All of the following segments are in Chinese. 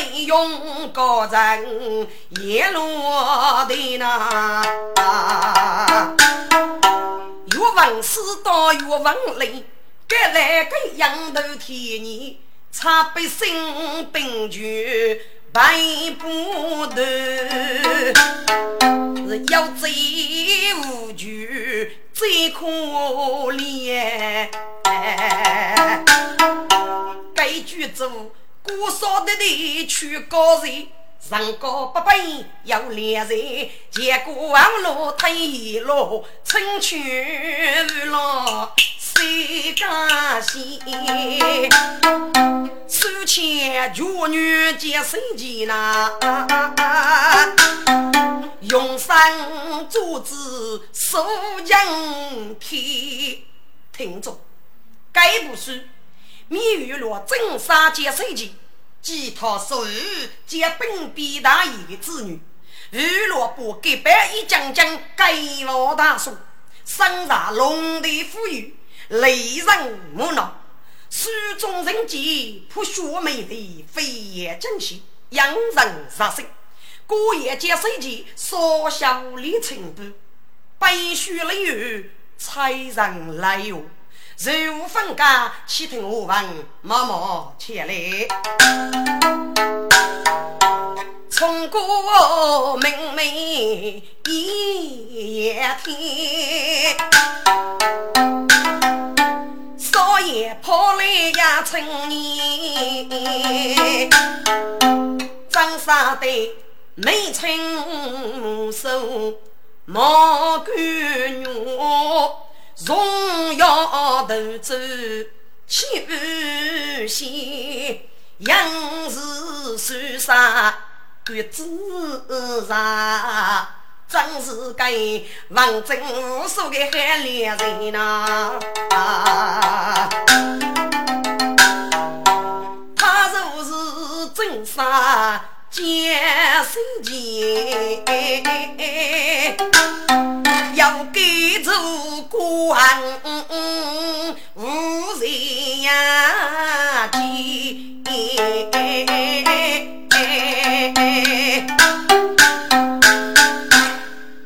是没用高人叶落的那，越问世道越问累，该来个仰头天年，差百姓兵权白不头，是有罪无惧最可怜。该句子，古少的的去高人，人高不本有两人，结果网络太落，春秋老谁甘心？手牵绝女结手机呐，用山竹子收江天，听着。该部书，密语罗正杀接手机，寄托所有接本必大义的子女。娱乐部给白一将将该老大叔，生在龙的富裕，雷人木脑。书中人杰，朴学美丽，飞檐惊喜，引人入胜。过夜接手机，少小李成都，白雪雷雨，才人来哟。人无分家，且听我问？默默前来，冲过明媚一夜天，少爷跑来呀春年，张沙的美春手毛干肉。摇头走起无限，杨氏山上鬼子上，真是个王政无数个海猎人呐！他若是真杀剑神剑，要给做官无人呀见，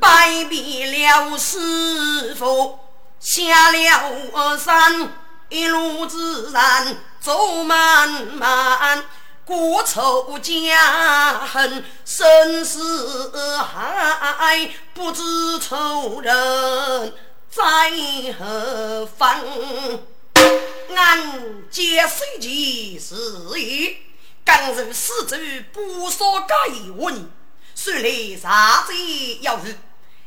拜遍了师傅，下了山，一路自然走慢慢。国仇家恨，生死海，不知仇人在何方。俺接手机是意，刚入四周不说该问，虽来啥子要日？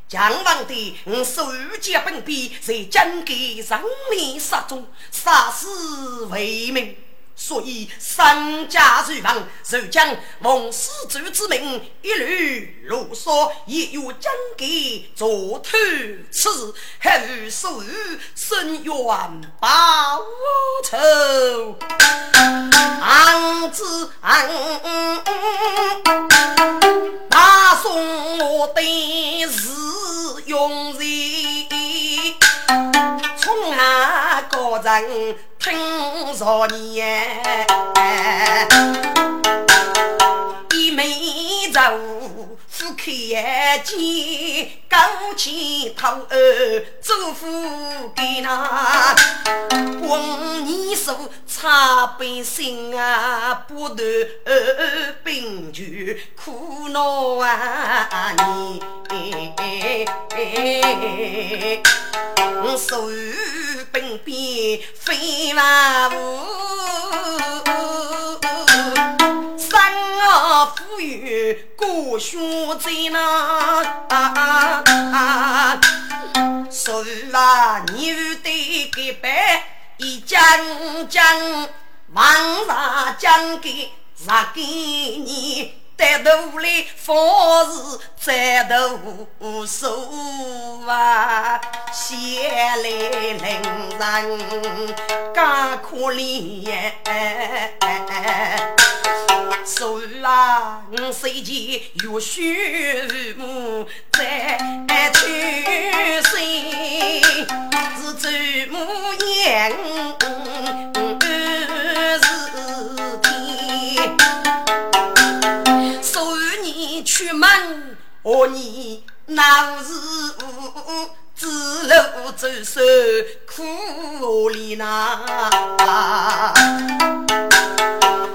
将王的我手接本笔，在将给人民杀中，杀死为民。所以，商家如房，就将奉始祖之命一律啰嗦，也有将给做头次，还无所有深冤报仇。昂子昂，大宋我的是用人，从哪个人？正少年虎口眼尖，高起头儿，祝福给那光年数差百姓啊，不得病绝苦恼啊你。手本边飞马舞，儿富裕过学在那，手啊牛的给白一将将，王上将给杀给你。带头来方是在头手啊，写来令人更可怜。手啊，我随前有血母在去心，是祖母言是以你出门，我你闹是无，子路走手苦里呐。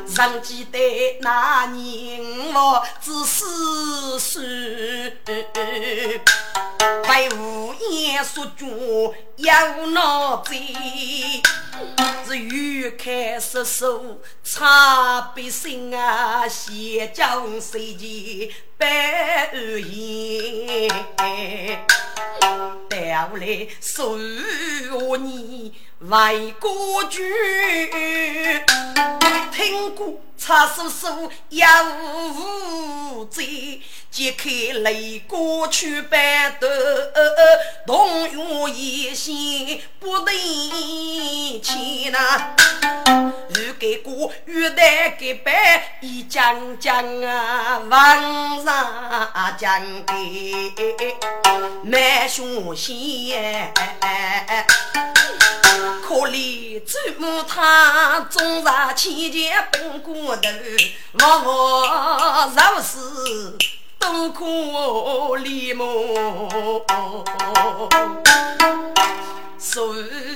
上记得那年我只四岁，为无言说句有脑子，是欲开失手差别心啊，先将谁前白言，带我来说你。为国君，听过查叔叔有无罪，揭开泪过去半段，同源一心不得钱呐。如给过玉带给白，一将将啊，王上将给满胸心。可怜祖母她终日千钱奔过头，我我若是东可怜么？手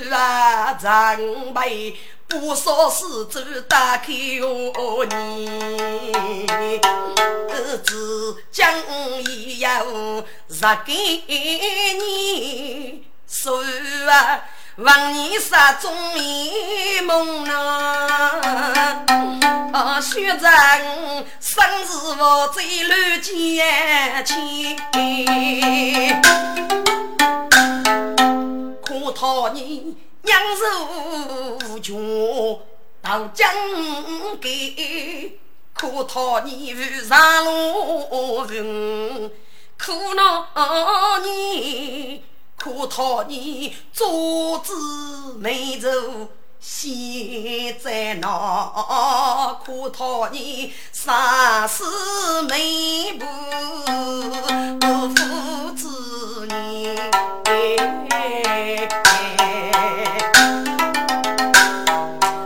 啊长辈不少事做打开我你，只将一要让给你手啊。望你杀中美梦啊！啊，学长生日我最乱结亲，可讨你娘受无穷到江给，可讨你遇上路人，可恼你。可讨你做子没走现在闹，可讨你杀死没不父子你。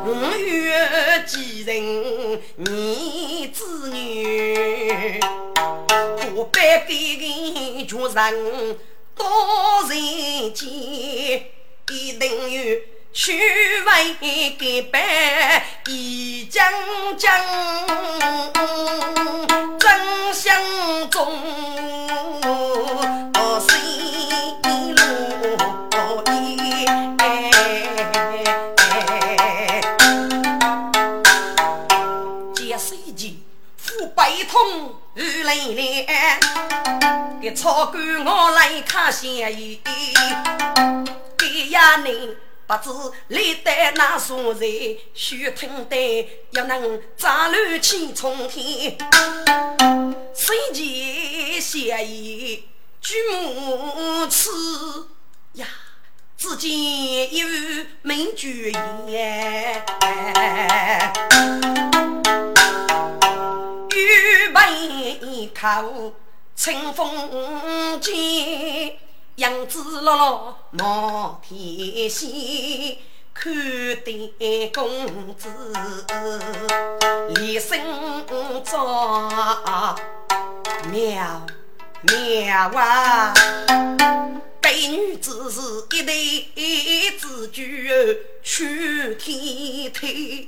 五月几人你子女，不白给人做人。多人间，一定有虚伪给白，一将将真相中，心路一结水剑，负百通。雨来来，给草根我来看闲意。给呀你不知历代那所在，须听得要能扎乱起冲天。谁见闲意举目此呀？只见一位美绝艳。一口清风剑，杨子落落冒天仙，看得公子一身装妙妙啊！该女子是一对子句去天台，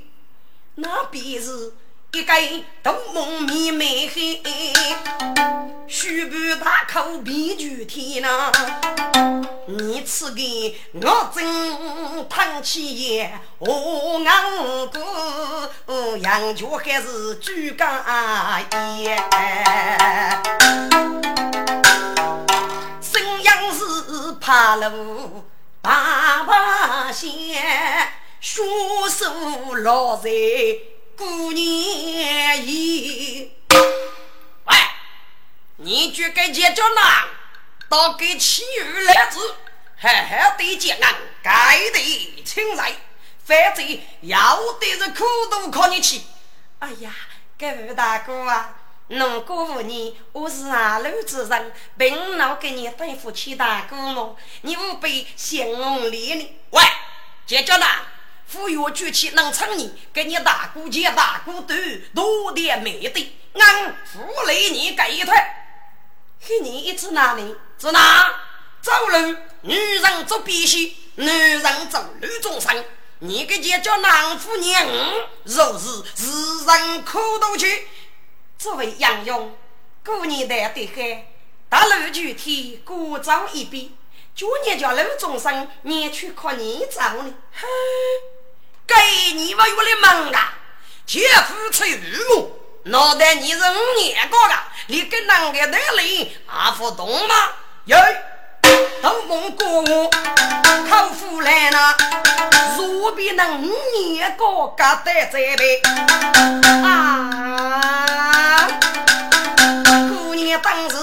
那便是。一个大梦迷美黑，须盘大口比举天呐！你赐给我真叹气也，我硬骨杨家还是举刚也。沈阳是怕路大把线，双手落在。过年夜，你去给解决那，到给其余来子，好好的结案，该得请来，反正要得是苦都靠你去。哎呀，各位大哥啊，农过五年，我是二路之人，并老给你对付起大哥么？你务必先礼呢。喂，解决那。富裕举起能撑你，给你大姑姐、大姑都多点美的，俺福利你给一团。给你一指哪里？指哪？走路，女人做必须，男人走路中生。你个姐叫男夫娘，若是自人可都去。作为杨勇，过年的得很，大路具体，古早一笔。今年叫陆中生，你去靠你找呢？嘿。给你们有的忙啊！姐夫出玉木，脑袋你是五年过的，你跟那个男人还不懂吗？哟，都蒙过我，口服来了，若比那五年过干得再呗啊！姑娘当时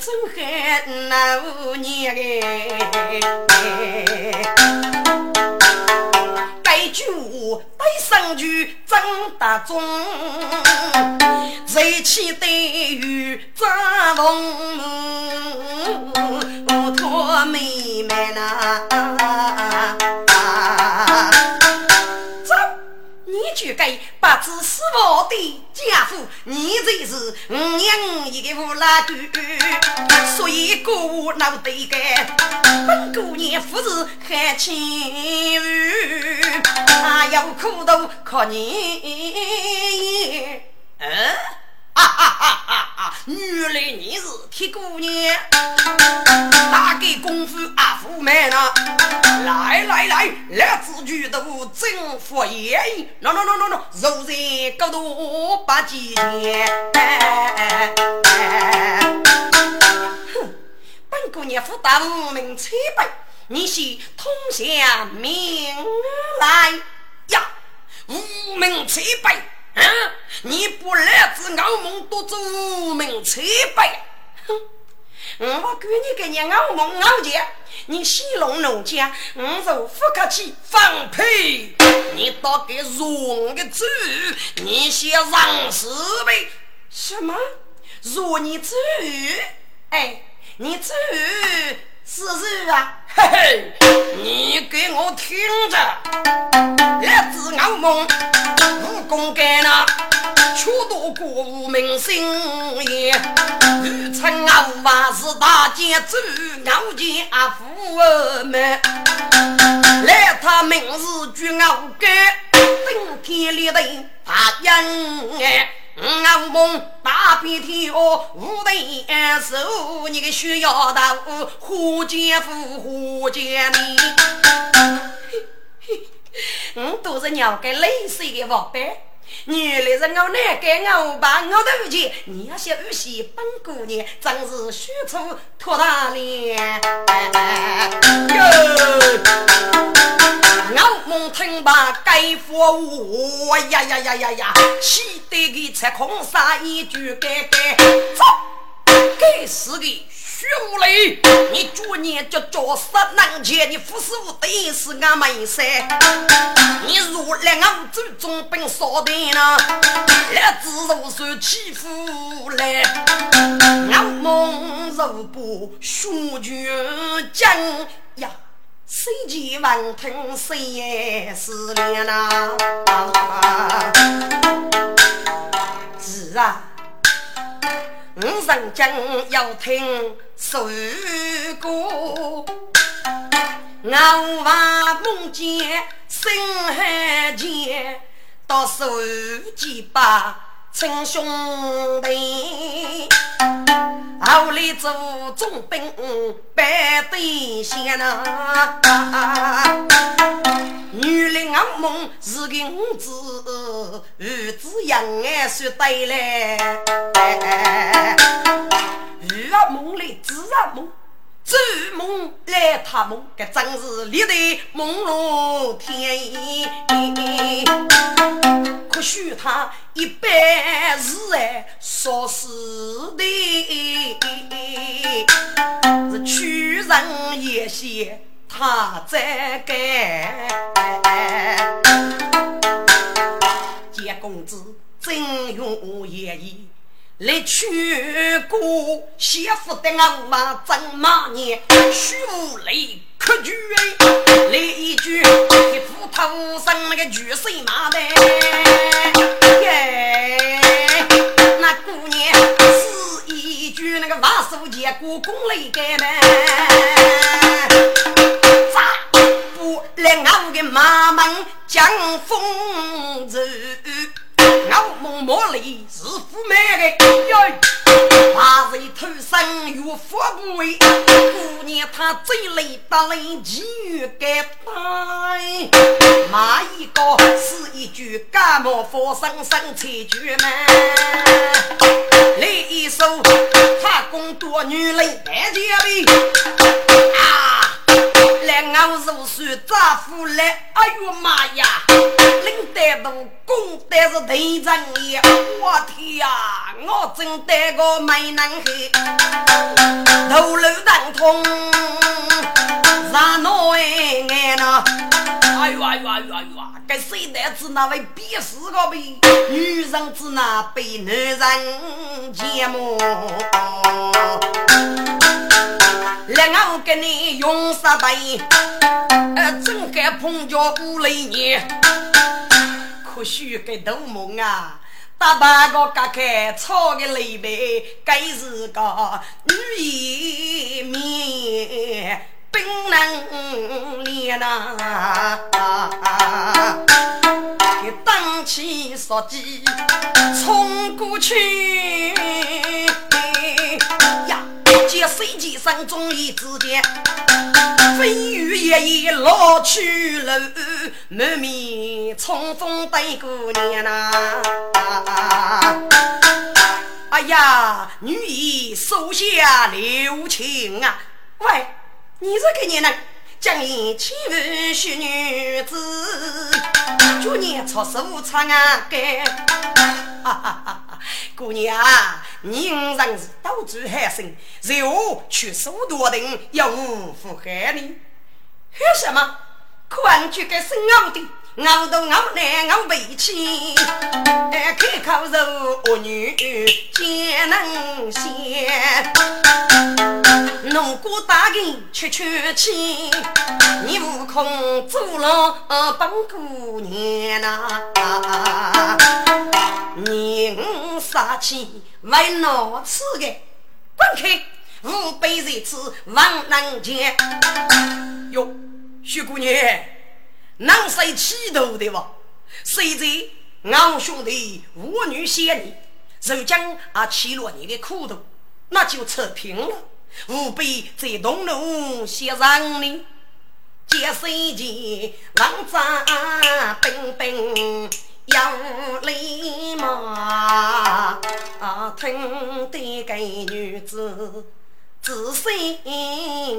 给真恨那五年哎，该句话对上句真大中，热气待遇真浓，我托妹妹呐。不知死亡的家父，你就是五娘一个无赖狗，所以过我脑袋干。本姑娘夫子还轻于，还要苦头靠你。嗯。哈哈哈！哈哈！原来你是铁姑娘，大概功夫阿福满了。来来来，来自举头真佛爷，喏喏喏喏喏，肉在高头把几年。哼，本姑娘福大无名千百，你是通下名来呀，无名千百。嗯，你不来自澳门多做无名千百，哼！我管你个你澳门澳姐，你戏弄农家，我就不客气，放屁！你到底弱个嘴，你先让死呗？什么？弱你嘴？哎，你嘴是是啊？嘿嘿，你给我听着，来自澳门。武功干了，却夺过无名星爷。欲称傲娃是大剑主，傲家富儿们。来他名字举傲干，顶天立地大英哎。五武功打遍天下，无敌手，你个需要大夫，花姐夫，花姐你。我都是娘给累死的宝贝。原来是我奶给我把我头钱，你要些儿媳本姑娘，真是虚出托大脸。哟，我梦听罢该服我呀呀呀呀呀，气得个才空杀一句该该走，该死的。徐无雷，你昨年就叫杀难前，你服侍我等是俺妹噻。你若来我祖宗本少的呢，来自如受欺负来，我梦如不雄军将呀，谁见闻听谁也思念呐？是啊。我曾经要听首歌，我话梦见深海间，到手几把亲兄弟，后来做总兵百对线呐。女的噩梦是个五子，儿子养儿说对嘞。儿梦里子噩梦，做梦来他梦，这真是历代梦露天。可许他一辈子哎，说是的，是屈人也些他在干。见公子真勇也义。来娶过媳妇的俺妈真马年，许无雷可举来一句一副头上那个巨水马的耶，那姑娘是一句那个万寿节过宫来干呗，咋不来俺的妈妈讲风走？我梦莫里是富美的哟，华人头上有富贵，姑娘她最累得累，几月该带？骂一个是一句感冒发生生气句嘛，来一首他公多女人白洁的啊。来我如水咋富来？哎呦妈呀！领带都公带是头人也，我天呀！我真带个美男孩，头颅疼痛，让我哎呐！哎呦哎呦哎呦哎呦！该谁男子那位鄙视个呗？女人子那被男人羡慕。来，我给你用十倍，呃，真该碰着五雷年，可许个大梦啊！大半个割开草的雷背，该是个女一面冰冷脸呐，给当起杀鸡冲过去呀！见飞机上终于之间，飞鱼爷爷老去楼，满面冲锋对姑娘呐。哎呀，女儿手下留情啊！喂，你这个年人，将你欺负小女子，就念出手唱啊！给，哈哈哈。姑娘，你人是刀子海生，随我去苏多定，要我负害你。喝什么？看去个深奥的，熬都熬难熬背起，开口肉恶女皆能先。农姑打人吃缺气，你悟空做了本姑娘呐。人杀气为哪次的？滚开！吾辈在此望能见。哟，徐姑娘，能谁气头的哇？谁在俺兄弟无女仙你，如今啊起了你的苦头，那就扯平了。吾辈在东路先让你，接水钱，王扎兵兵。有礼貌，听得个女子仔细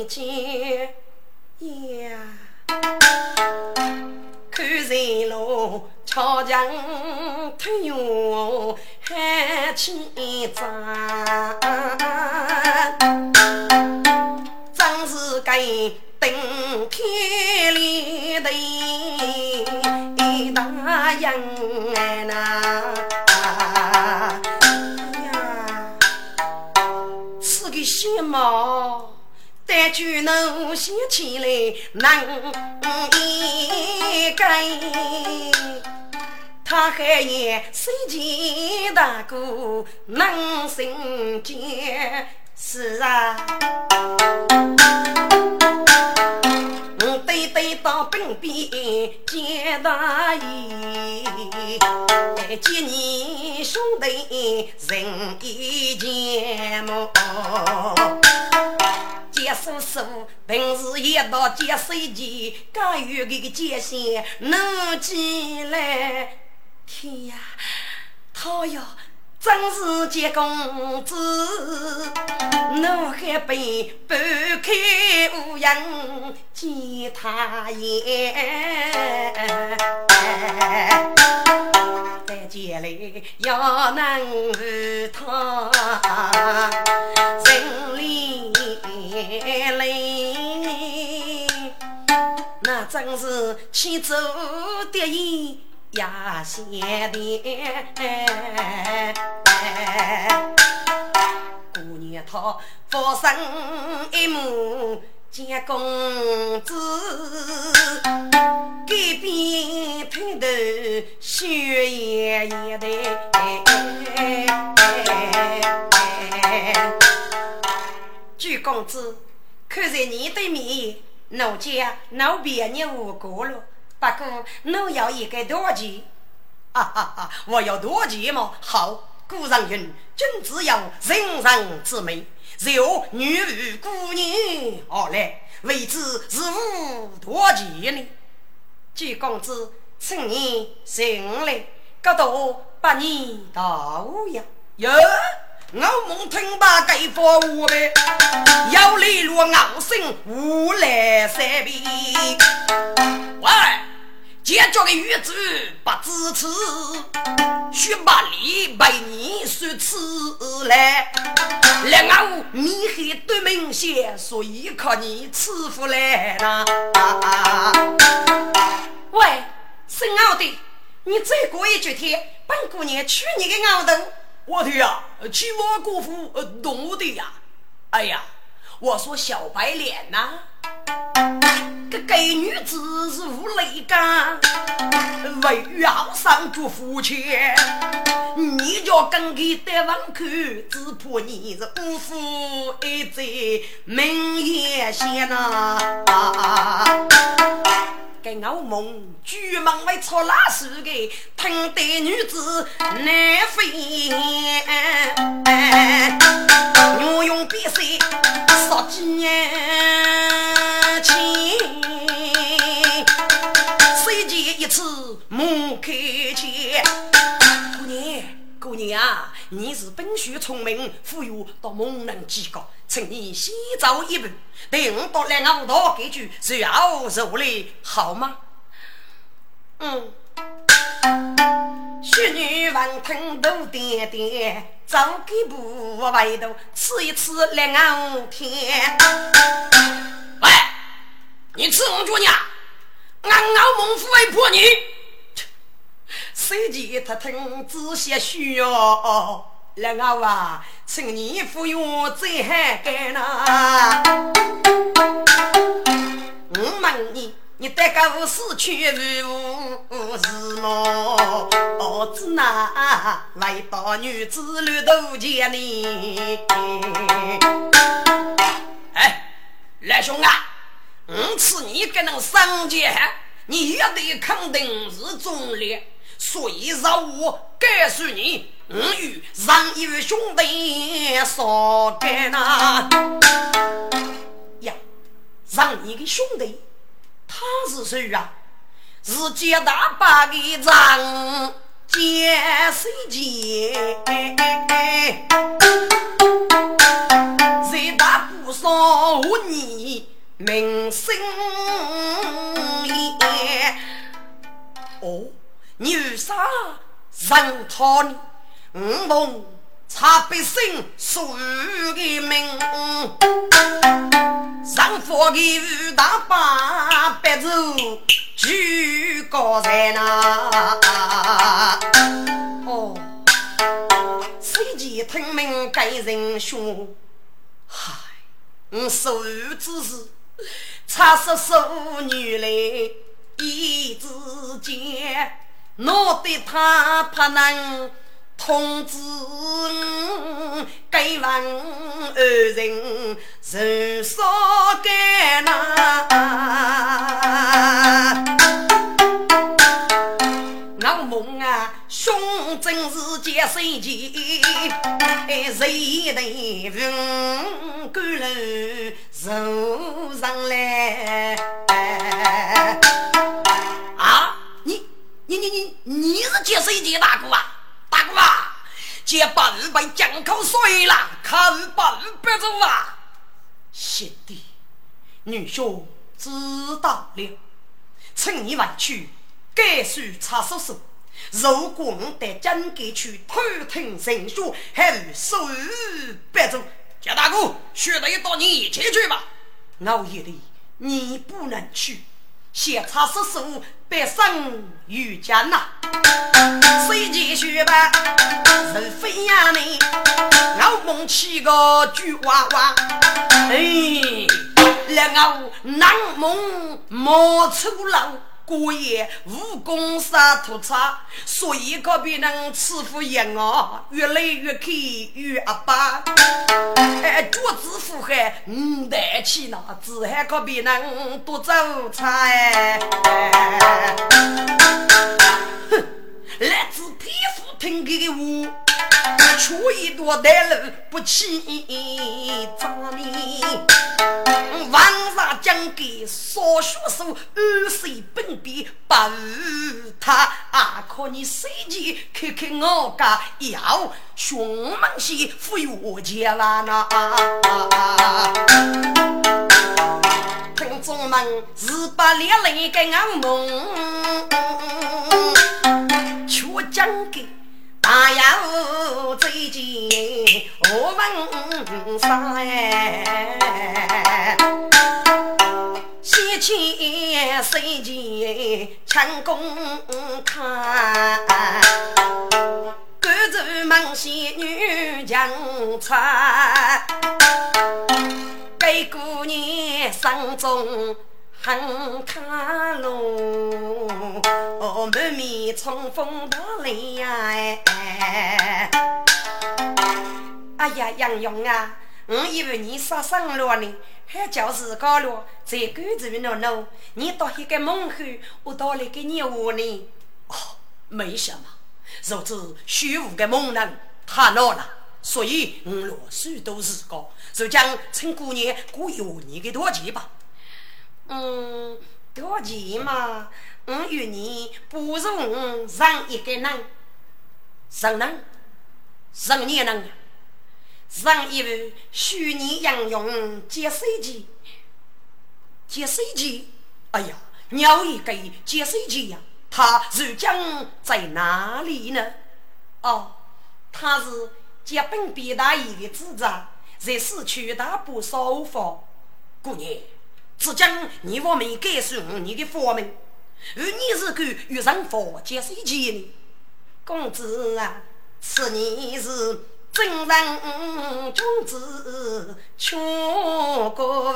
见呀，看人路超强推哟喊起战，真是个顶天立地。大人哎呐呀，是个什么？但就能想起来能一个，他还也身前大哥能心间是啊。我对对到兵边见大义，见你兄弟人一见么？见叔叔平时一到见水前，刚有个个见能起来，天呀，他呀！真是结公子，怒海北半开无人见他颜。在家里要能和他心里累，那真是气走得意。呀，贤弟，姑娘她发生一幕见公子，改变头头血眼眼的。公子，看在你的面，奴家老别你无过了。不过，你要一个多钱？哈哈哈！我要多钱吗？好，古人云：君子有人人之美，有女儿姑娘而来，为之是无多钱呢？据公子，请你醒来，各多百年大无恙。哟，我梦听把给佛我呗，要利落傲声无来三遍。喂！结交的女子不支持，须把礼拜你说此来。两岸面黑多明显，所以靠你赐福来啦。喂，孙傲的，你再过一句天，本姑娘娶你个傲头。我的呀，娶我姑父懂我的呀。哎呀，我说小白脸呐。这该女子是无泪干，为要上祝福钱，你叫跟给得望口，只怕你是辜负一在明眼线呐。给我梦举门为错拉屎的，疼得女子难飞燕，我用笔水十几年。情，谁见一次莫开钱？你，啊，你是本学聪明，富有到猛人几个，请你先走一步，等我到来我道给句随后入来，好吗？嗯。许女闻听都点点，走几步外头吃一吃两天。喂你吃我脚娘，俺老孟府会破你。谁见他听仔细说哦，两个啊，请你服用再喊干呐。我问你，你得个死去无是么？儿子哪来到女子绿头前呢？哎，来兄啊！我赐你个能上街，你也得肯定是忠烈，所以让我告诉你，我与让一位兄弟说干呐。呀，让一个兄弟，他是谁啊？是接大把的张接水姐，谁大不少你。名声也哦，你有啥人讨你？五梦查百姓所有的名，上佛的五大八百州举高山呐。哦，谁见听命该人凶？嗨，我所有之事。差十数女来一之间，我对他不能通知该问二人人少干呐。我梦啊，兄真是结生情，谁能分甘露？走上来的大哥啊？大哥啊！接把日被江口碎了，看把日不走啊！贤弟，女兄知道了，趁你晚去，该须查叔叔。如果我得真给去偷听神书，还有手别走。贾大哥，学得到你一起去吧。熬夜的你不能去，先查叔叔别生遇见呐。谁继续吧？是飞呀你，我梦起个菊娃娃，哎，两我难梦莫出楼。过夜武功杀屠差，所以可别能欺负人啊！越来越开越阿巴，哎，脚趾腹海五代起那只还可别能多走差哎！哼，来自匹夫听给的我。出一朵带路不起张脸，王上将给少学书二岁本笔不他，啊可你随即看看我家要凶猛些富裕钱啦那，听众们是把烈泪给俺梦，却讲给。大有最近我问上哎，先前谁见强攻看，赶着孟仙女强穿，给姑娘生中。很卡路，满面春风大脸呀！哎，哎呀，杨勇啊，我以为你杀生了呢，还叫自个了，在赶着呢呢。你到一个门口，我到来给你话呢。哦，没什么，如此虚无的猛人太闹了，所以我罗许都是个，就将趁姑娘过一年的多钱吧。嗯，多钱嘛？我与你不如上一个人，上人，上年人，上一位虚拟杨勇接手机，接手机。哎呀，鸟一个接手机呀！他如今在哪里呢？哦，他是接本毕大爷的子长，在市区大部烧房。姑娘。只讲你我没告诉你的法门，而你是个遇上佛接谁见呢？公子啊，此你是真人君子，全国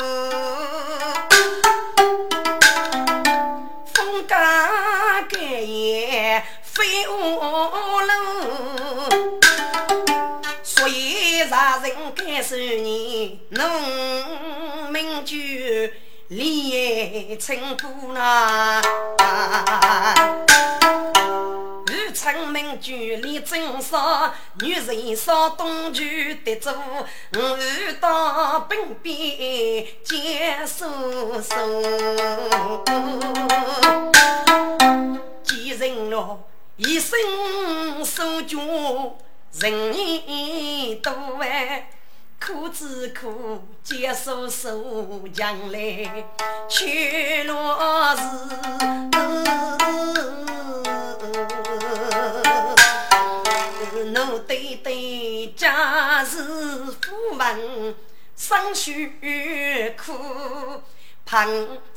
风家盖也非我路，所以让人告诉你，农民就。李成姑呐，玉成名句李正少，女人少东区得做，我到本边接叔叔，几人咯？一生受教，人接受受将来去落日。奴对对家事夫问，生血苦。旁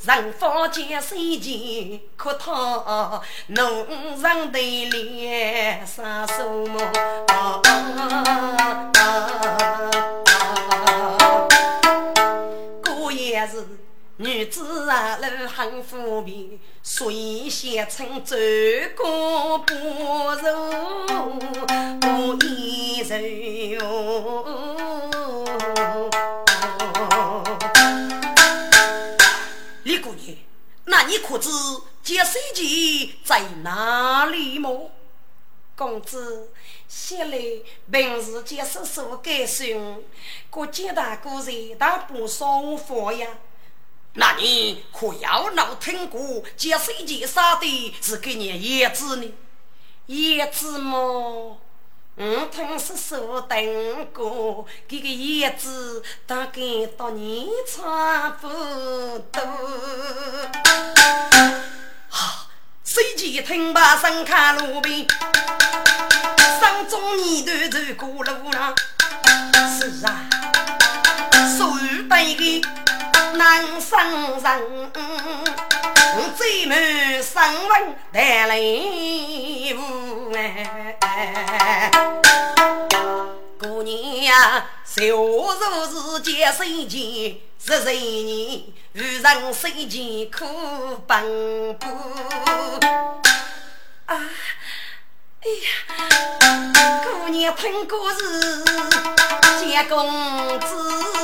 人方见谁见？可他农人对脸上手么？也是女子啊，路很方便，所以先称走过不如不易走。李姑娘，那你可知接水机在哪里么？公子，先来平时接叔叔改训，过接大哥在大不少佛呀。那你可要闹听过接水机杀的是给你叶子呢？叶子么？我听说说等过，这个叶子大概到你差不多。哈，随即听罢声看路边，中泥头走过路了。是啊，数百个南山人，最满三文带来无哎。姑娘，小如是结水钱，十岁年遇上水钱苦奔波。啊，哎呀，姑娘听故事，见公子。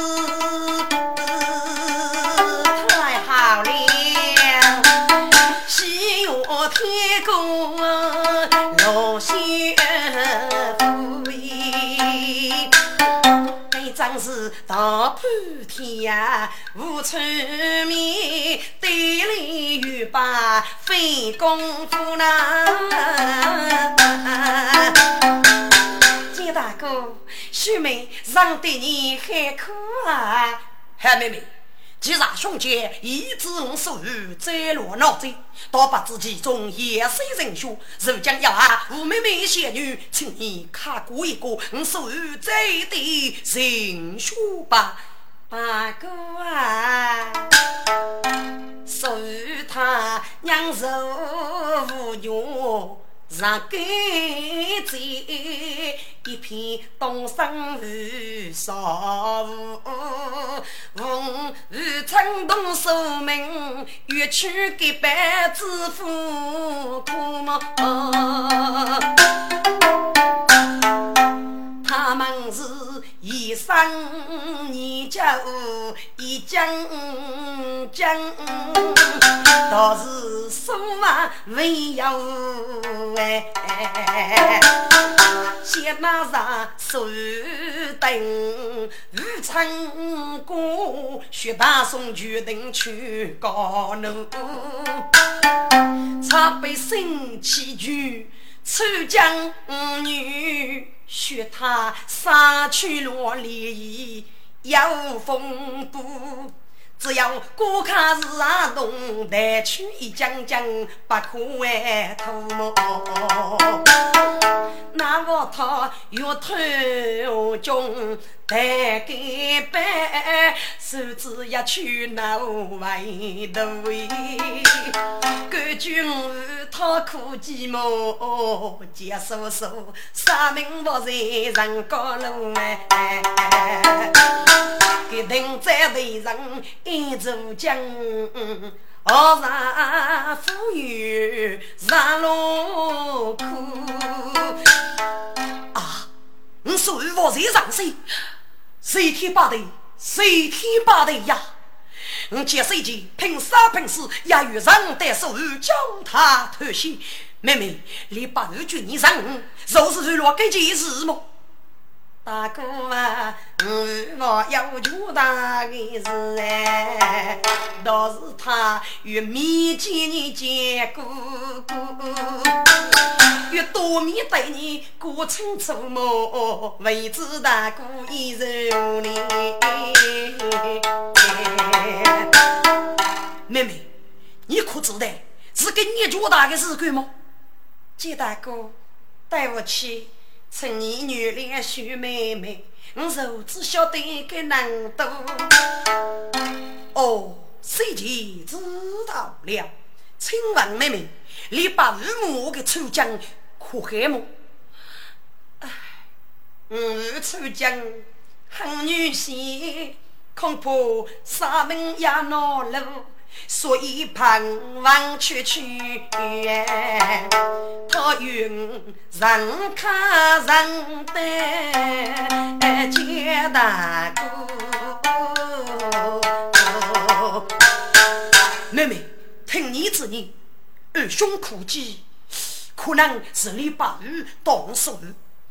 是大半天无出面，对里又把费功夫呢。金大哥，秀妹让对你很苦啊，嗨妹妹。既然兄姐已知我所遇，再落脑子，倒把自己从野生人血，如今要啊吴妹妹仙女，请你看过一个我所遇这的人血吧，八哥啊，所遇他娘受无用。让根在一片东山雨少雾，风雨春冬树门，月去给白子夫苦么？他们是一生研究一将将，倒是说话没有哎。先拿上手灯，日春过，学大送决定去高楼，茶杯生起酒，出将女。学他杀去罗里有风波，只要过卡是阿东，带去一将将不可外头么？那我他越头中带给白，手指一去那外头哎，感觉他可寂寞，接手手，生命不在人高楼哎，给等在头上一座江。何上富裕上路苦啊！你说我谁上谁？谁天八地，谁天八地呀！我接手间凭啥凭死，也与人得手叫他偷袭。妹妹，你把二军你上，若是去落这件事么？大哥啊，我要求大的事哎，倒是他越面见你见哥哥，越多面对你过清楚么？未知大哥一人你。妹妹，你可知道是跟你交大的事干吗？金大哥，对不起。趁你女脸秀妹妹，我如只晓得个能多。哦，谁就知道了。请问妹妹，你把日母给出江可害么？唉，我出江很女性，恐怕杀门也难路。所以盼望去去，他愿人看人的接大哥。妹妹，听你之言，二兄苦计，可能是你把鱼动手，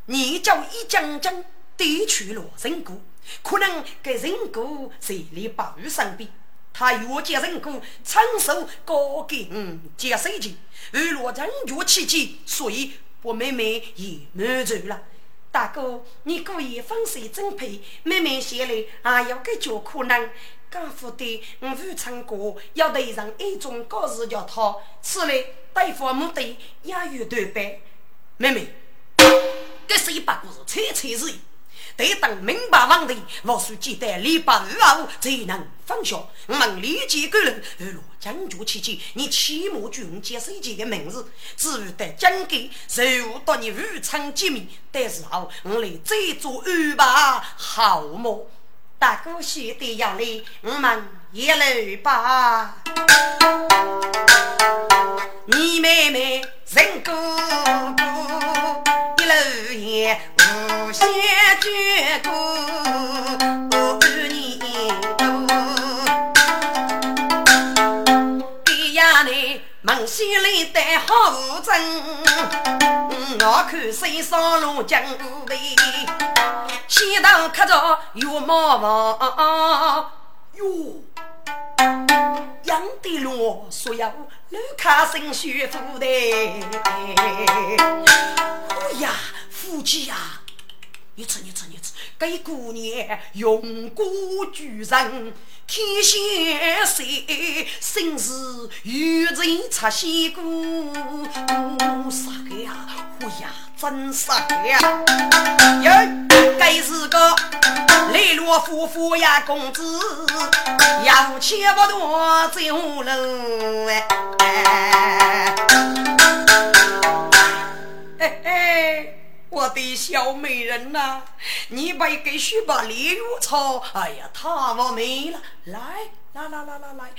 你叫一将将夺取了人骨，可能给人骨在你把鱼身边。他越接人骨，承受高给接手钱，而落人越起钱，所以我妹妹也满足了。大哥，你故意风水真配，妹妹写来还要给脚可能。家父的我未唱过，要对上一种高日叫他，此类对父母的也有对白。妹妹，这是一把故事，猜猜是。得等明白问题，我须记得礼拜二后才能放下。我们立即个人而落将军期间，你起码军接手机的名字，至于得讲给，受到你日常机密。到时候我来再做安排，好么？大哥写的要来，我们一来吧。你妹妹人哥哥，一路也无限眷顾你给呀你孟西里带好真。我看山上路江头，西塘刻着月毛房。哟，杨的路所有路卡生雪富的。哎呀，夫妻呀，你吃你吃你吃，给姑娘用过举人。天仙谁生是有人插仙姑，啥个呀？哎呀，真啥个呀？哟，该是个磊落夫妇呀，公子要钱不多走路哎，嘿嘿。我的小美人呐，你别给许把礼物草。哎呀，太完美了！来，来来来来来，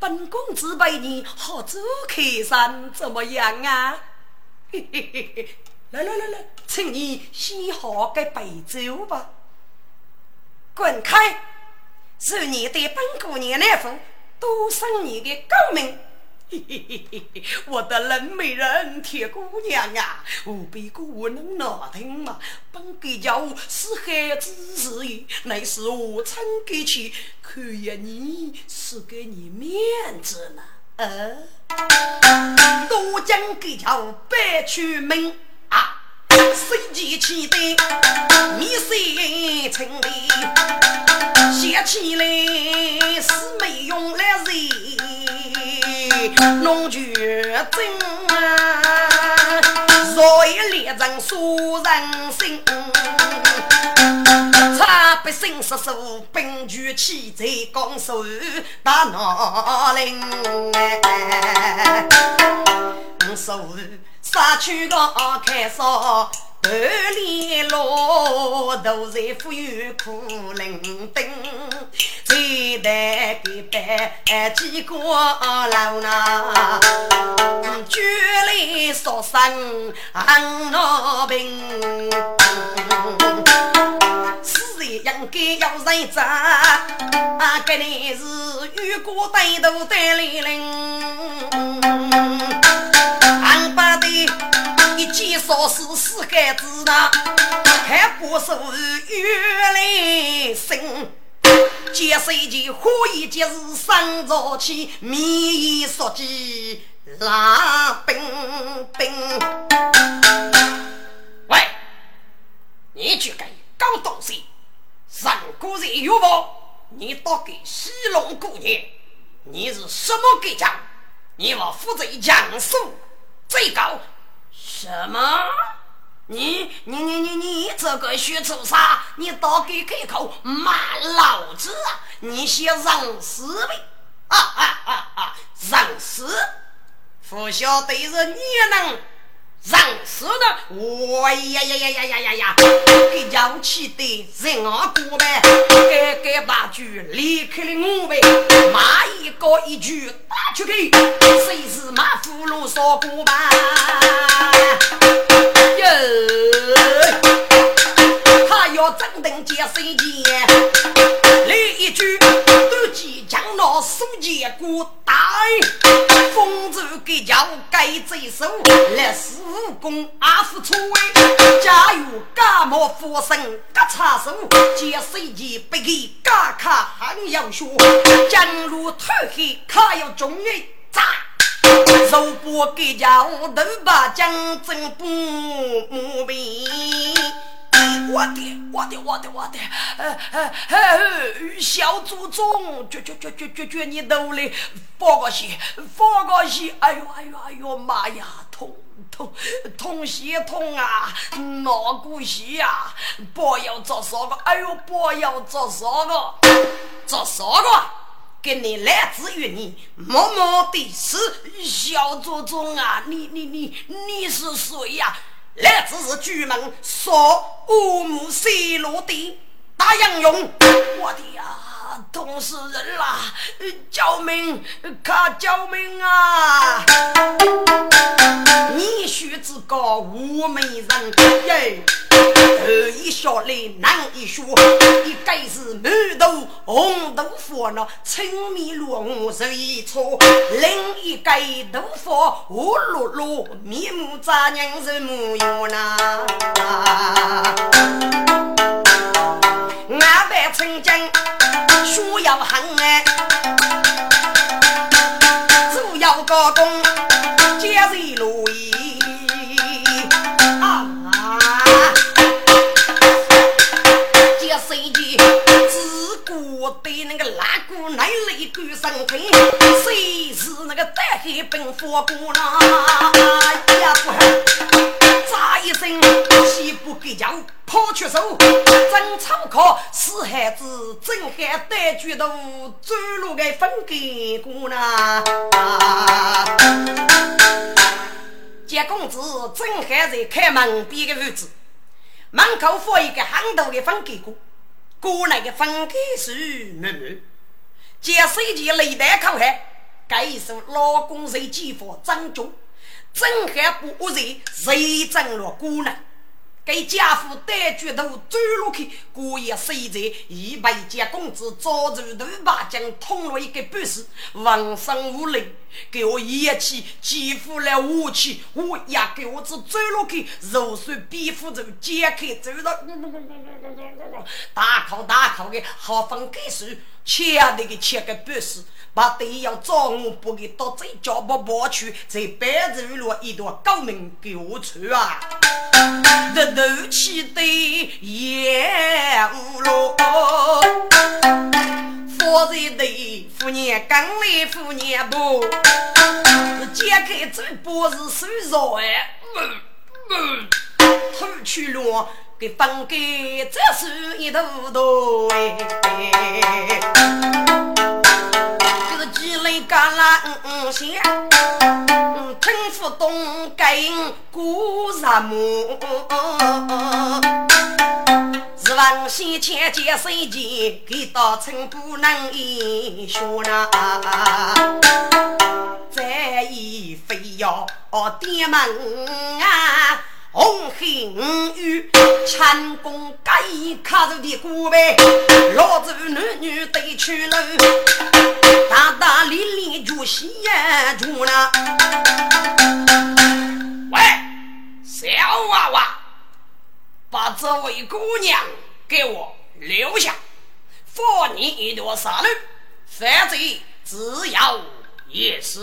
本公子陪你好走客山，怎么样啊？嘿嘿嘿嘿，来来来来，请你先好个白酒吧。滚开！是你对本姑娘那副，都生你的高明。嘿嘿嘿嘿嘿，我的冷美人铁姑娘啊，无比姑能闹听嘛？本该叫是孩子日语，乃是我曾给起，可愿你是给你面子呢？呃，都将给叫白出门啊，谁记起的你谁成的，写起来是没用来人。弄绝症啊！若一列人说人心，差百姓失手，兵举起在江手打闹铃。手杀去个开烧。半里路，都在富裕苦伶仃，最得给办几个老衲，举来烧生很闹病，死人应该要认真，这里是雨过带头带来人。一见少死死孩子呐，还不是原来生。接手前火一节是生朝气，面衣说鸡冷冰冰。喂，你去给搞东西，人过人有不？你倒给西龙姑娘，你是什么给讲？你我负责讲述最高。什么？你你你你你这个学畜生？你倒给开口骂老子啊！你先让死呗！啊啊啊啊！让死！不晓得是你能让死的？哇呀呀呀呀呀呀呀！给要气的人啊过呗！该该把句离开了我呗！骂一个一句打出去，谁是马葫芦烧锅巴？他要整顿接水钱，来一句都即将拿书记过带，风烛给叫该贼手，来施武功阿是错位，假如干毛佛生割插手，接水钱不给嘎卡还要学，江路太黑卡要中人砸。手把给家头把将真不磨平，我的，我的，我的，我的，呃呃呃，小祖宗，绝绝绝绝绝绝，你努力放个血，放个血，哎呦哎呦哎呦，妈呀，痛痛痛血痛啊，脑骨血呀，不要做啥个，哎呦，不要做啥个，做啥个，给你来自于你，默默的死小祖宗啊，你你你你是谁呀？来自是巨门说乌木西罗的大英勇，我的呀，痛死人啦！救命！可救命啊！你须知个乌梅人耶，二一小来难一学，一该是满头红豆腐那青面落红是一撮，另一个豆腐乌噜噜面目咋娘是模样呐？俺辈曾经学要狠哎，做要高工，接人路易啊！接谁的自古对那个拉姑奶泪干生疼，谁是那个带黑奔佛姑呢？也不。咋一声，西不给叫，跑出手，真草考，死孩子，真还带举头，走路该分给过呢。见公子正还在开门边的位置，门口放一个很大的分给锅，锅内的分给是满满。见手机雷带口海，该是老公是继父张忠。正还不恶人，谁争了姑娘？给家父带举头走路去，故意塞在一百家公子早入头把将捅了一个半死，浑身无力。给我一起几乎来武器，我也给我只走路去，肉酸皮肤就解开走了，大口大口的好分给水，切啊那个切个半死。把队要找我，不给到这家不跑去，在白日落一段高明狗出啊！日头起的也无落，夫人的夫年刚来夫年不，揭开这包是手肉哎，偷去了给分给这是一头多哎。几类干啦嗯香，听不懂跟古什么？是问先前见谁见？给到村不能一说呐，再一非要点门啊！红黑五玉，成功改卡住的古呗，老子男女对去了，大大咧咧就喜住了。喂，小娃娃，把这位姑娘给我留下，放你一条生路，反正只要。也是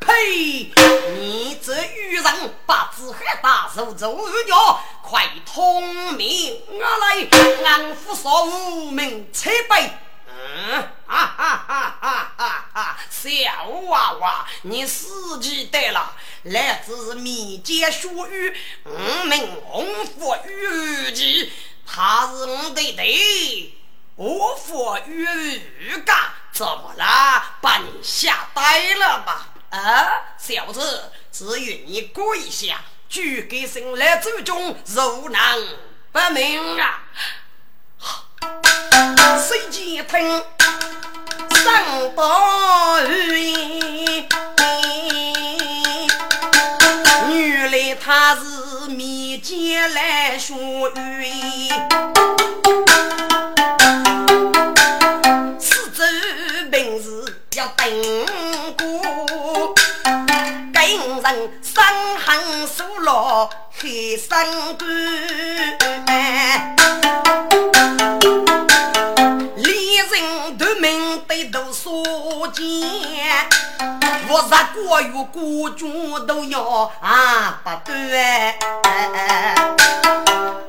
呸！你这愚人，把子海大手做鸟，快通明我来，安抚所无名车背。嗯，哈哈哈哈哈哈！小娃娃，你死记得了？来自民间学语，我名洪福玉记，他是我的弟，我福玉家。怎么啦？把你吓呆了吧？啊，小子，只愿你跪下，举给神来祖宗如难不明啊！谁见听上报语？原来他是民间来学语。等过，给人生恨数落黑身干，连人夺命得都所见。我日国与国君都要啊不断，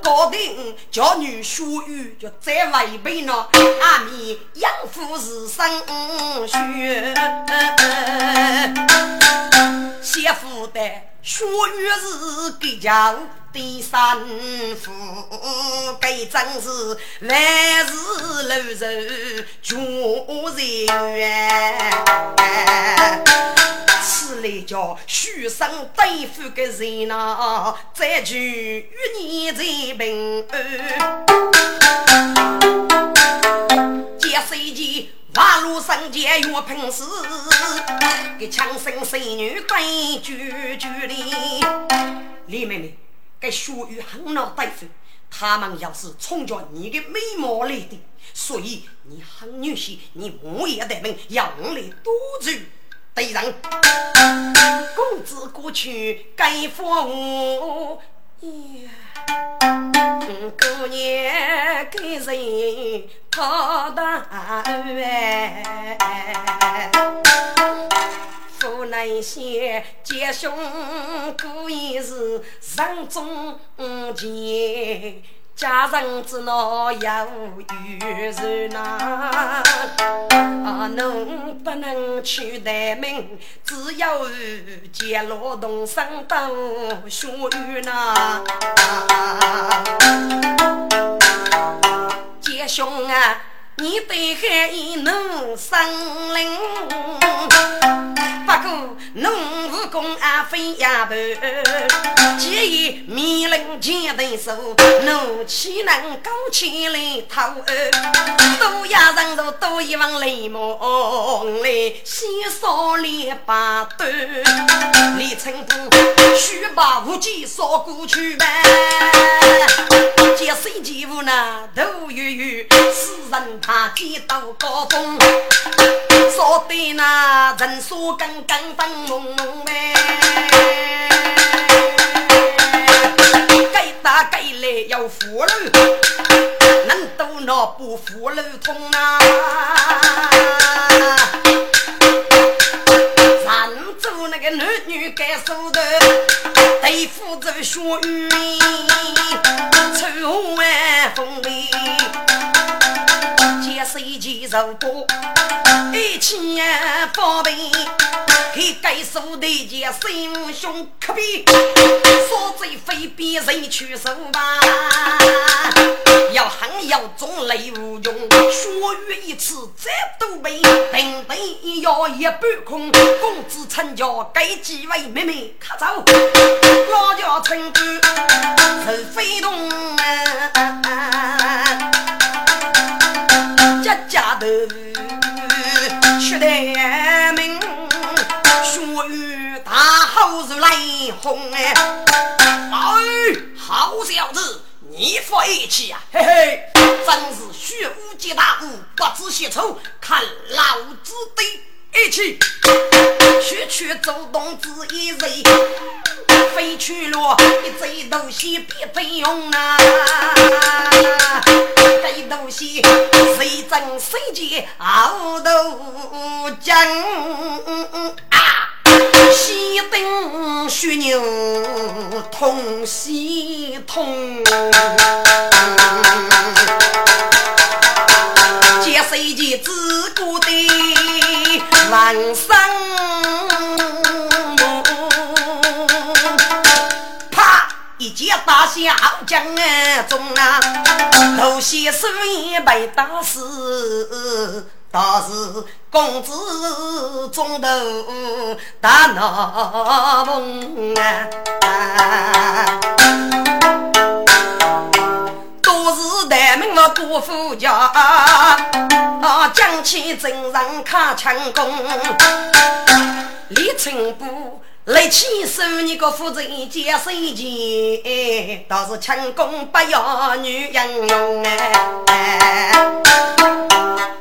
搞定叫女学语就再违背呢阿弥养父是生血，媳妇的学语是给家。第三夫，该真是万事如寿，全人缘。此来叫许生对付个人呐，再聚与你在平安。结谁间马路上见岳平时，给强生生女对句句的，李妹妹。该学语很恼对付，他们要是冲着你的美貌来的，所以你很女婿，你我也得命要来多住对人。公子过去该服务，过年给人讨大冤。不能些结兄故意是人中间，家人之闹要有人呐。啊，能不能取代命？只有结劳动生都学语呐。结兄啊！你对海能生灵，不过侬武功啊非亚般，既以命令剑对手，侬岂能高起来讨儿？多呀人如多一往雷梦来，先烧两把刀，李成都须把武技烧过去呗。见谁见无那头月月，世人。他见到高峰，说的那人说刚刚分蒙蒙呗，该打该来要扶路，能都那不扶路通啊？咱做那个男女该受的，对付这血雨，愁万风雷。谁见如果一起宝贝，给该手的件心胸可比，说罪非别人去手吧。要狠要重泪无穷，血雨一次再都背，平等要一半空。公子成家该几位妹妹可走，老家成都是飞动。家头血带名，血雨大吼如雷轰哎！哎，好小子，你发义气呀！嘿嘿，真是学武皆大武，不知血仇，看老子的义气！区区走动之一人，飞去了一贼东西别费用啊！这东西谁真谁假，熬都讲啊！西灯血牛通西通，借谁家自一剑打下江中啊，头先手一被打死，倒是公子中头大闹梦啊，都是大名我郭富家啊，将其真上卡枪功，李成波。来起手，你个负责接水钱，倒是轻功不要女人用哎。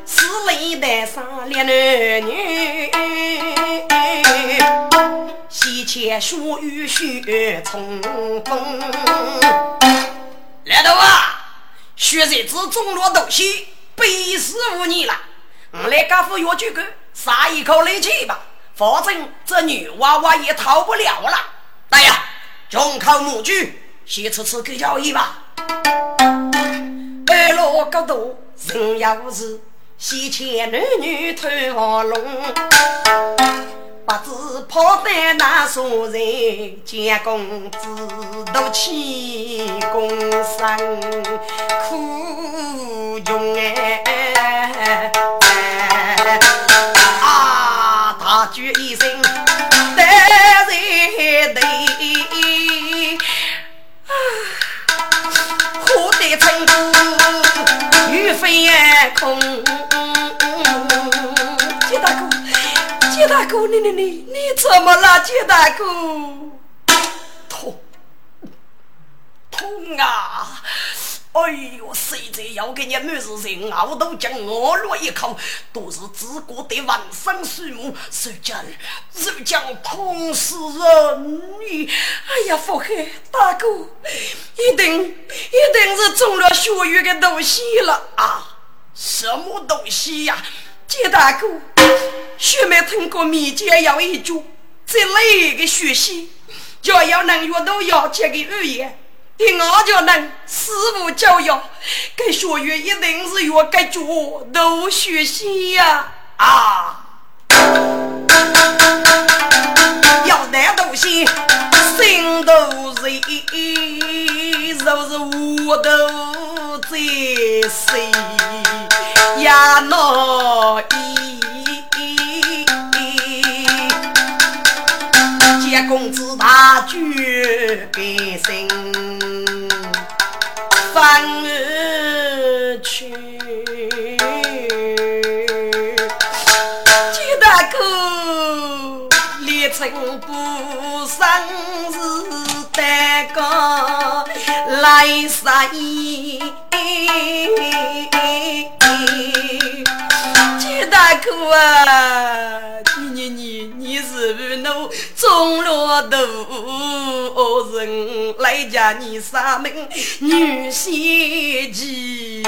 四里台上列男女，西前雪雨雪冲锋。来头啊，学日子中落东西，背死五年了。我来家父药酒馆，撒一口冷气吧。反正这女娃娃也逃不了了。大爷，众口母猪，先吃吃狗叫一吧。二老高度人要是西前男女偷黄龙，不知跑得那啥人，见公子都起公生苦穷哎。啊大举一声，得人对，火得成都雨飞空。杰大哥，杰大哥，你你你你怎么了，杰大哥？痛，痛啊！哎呦，谁在要给你女子人熬都将我落一口，都是自古的万生树木，谁将谁将痛死人！你，哎呀，福海大哥，一定一定是中了血雨的东西了啊！什么东西呀？杰大哥，学妹听过民间有一句，这类的学习，就要能阅读要解的语言。听我就能师傅教育，该学员一定是要该脚都学习呀啊！要难东西，心都热，就是我都在谁呀？那一见公子大举变身。翻而去，金大哥，立春不生是单个来生意，金大哥啊，你你你你是不能中了毒人？来家你上门女仙姬，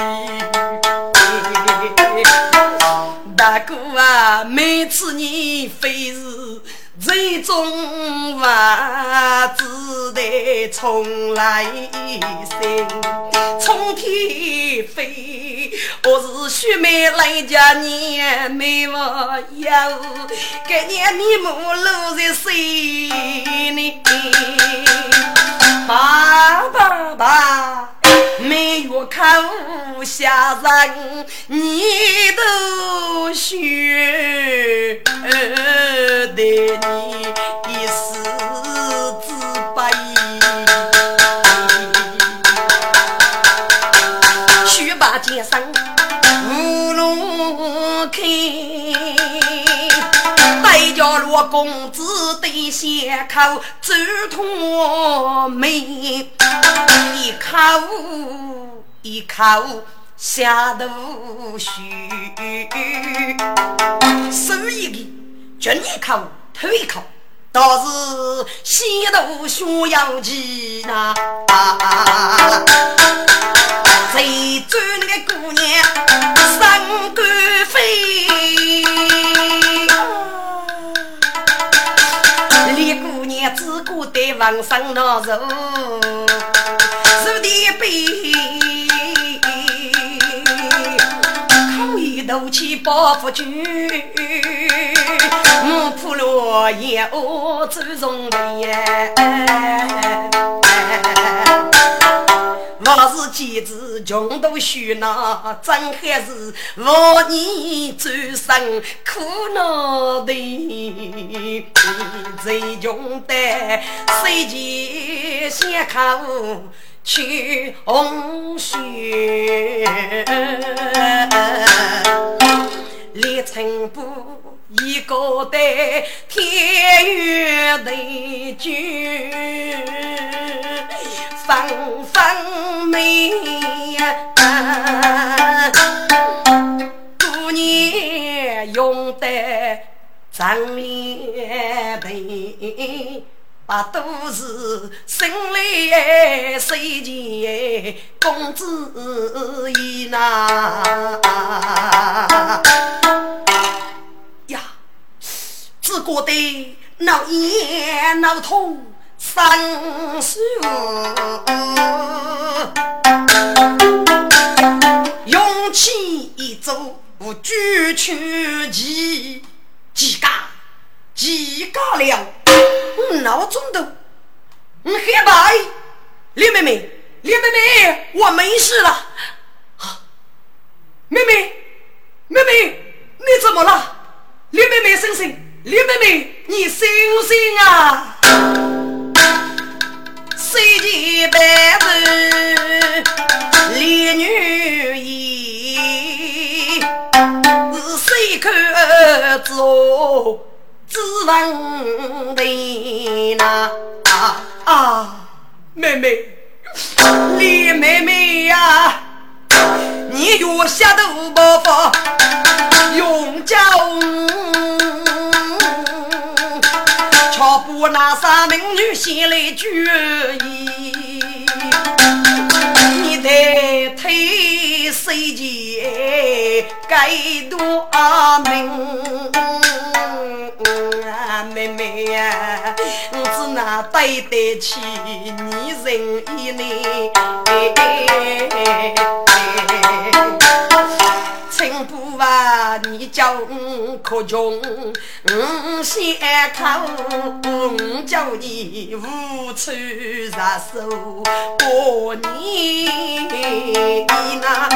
大哥啊，每次你非是最终话只得重来生，冲天飞，我是须妹来家你没我要，给你你母露在心里。爸爸爸，没有口下人，你都得你一世之悲，须把剑生无路开。再叫罗公子对先口走脱眉，一口一口下肚虚，手一个卷一口吐一口，倒是西毒逍遥记呐。谁追那个姑娘上官飞？只顾对王上拿手，手的背，口一怒气报复军，我破落叶我走中间。我是几子穷途虚闹，真还是我你转生苦恼的。最穷的谁见先口去红雪，立成不一个的天月的君。芳芳美呀，姑娘用得长脸皮，把都是生来谁见公子意呐？只觉得闹眼闹痛生死，勇气一走举全旗，几家几家了，脑中的，嗯黑白。李妹妹，李妹妹，我没事了。啊，妹妹，妹妹，你怎么了？李妹妹，醒醒！李妹妹，你醒醒啊！谁的白日李女衣，是谁可知知问的呐？啊啊！妹妹，李妹妹呀，你越下都不发，用脚，瞧不那三名女先来决意，你得推谁家该多命。妹妹呀，只那对得起你人一呢。请不啊，你叫我可穷，我先靠，我叫你无处入手过年呐。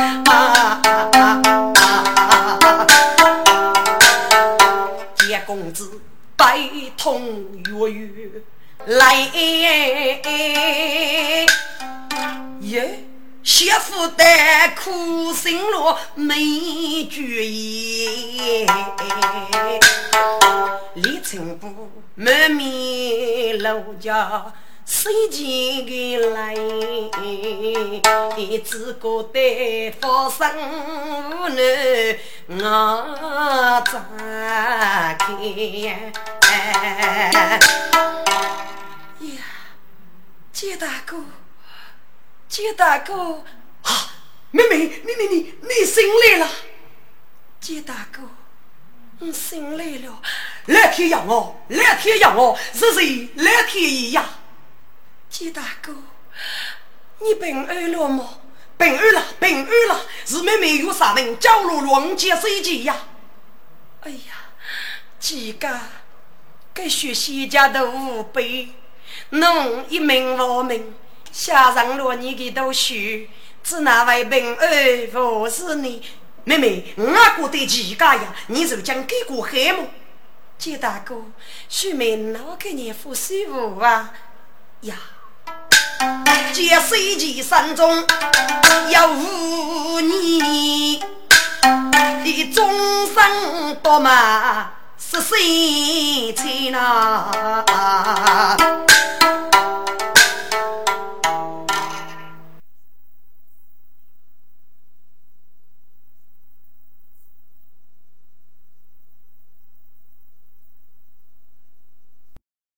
叶公子。悲痛月月来，耶！媳妇的苦心落没主意，李成布满面老家。谁见个来？只觉得发生无奈，我咋看？呀，杰大哥，杰大哥，啊，妹妹，你你你你醒来了？杰大哥，你醒来了？蓝天养我，蓝天养我，是谁？蓝天一样。季大哥，你平安了吗？平安了，平安了。是妹妹有啥人叫我乱接水机呀？哎呀，季家该学习家的五辈，侬一命我命，下上了你的读书，只那位平安服侍你。妹妹，我过得季家呀，你就将给过黑么？季大哥，许妹哪给你服师傅啊？呀！借水钱山中有五年，你终生多嘛是生财呐。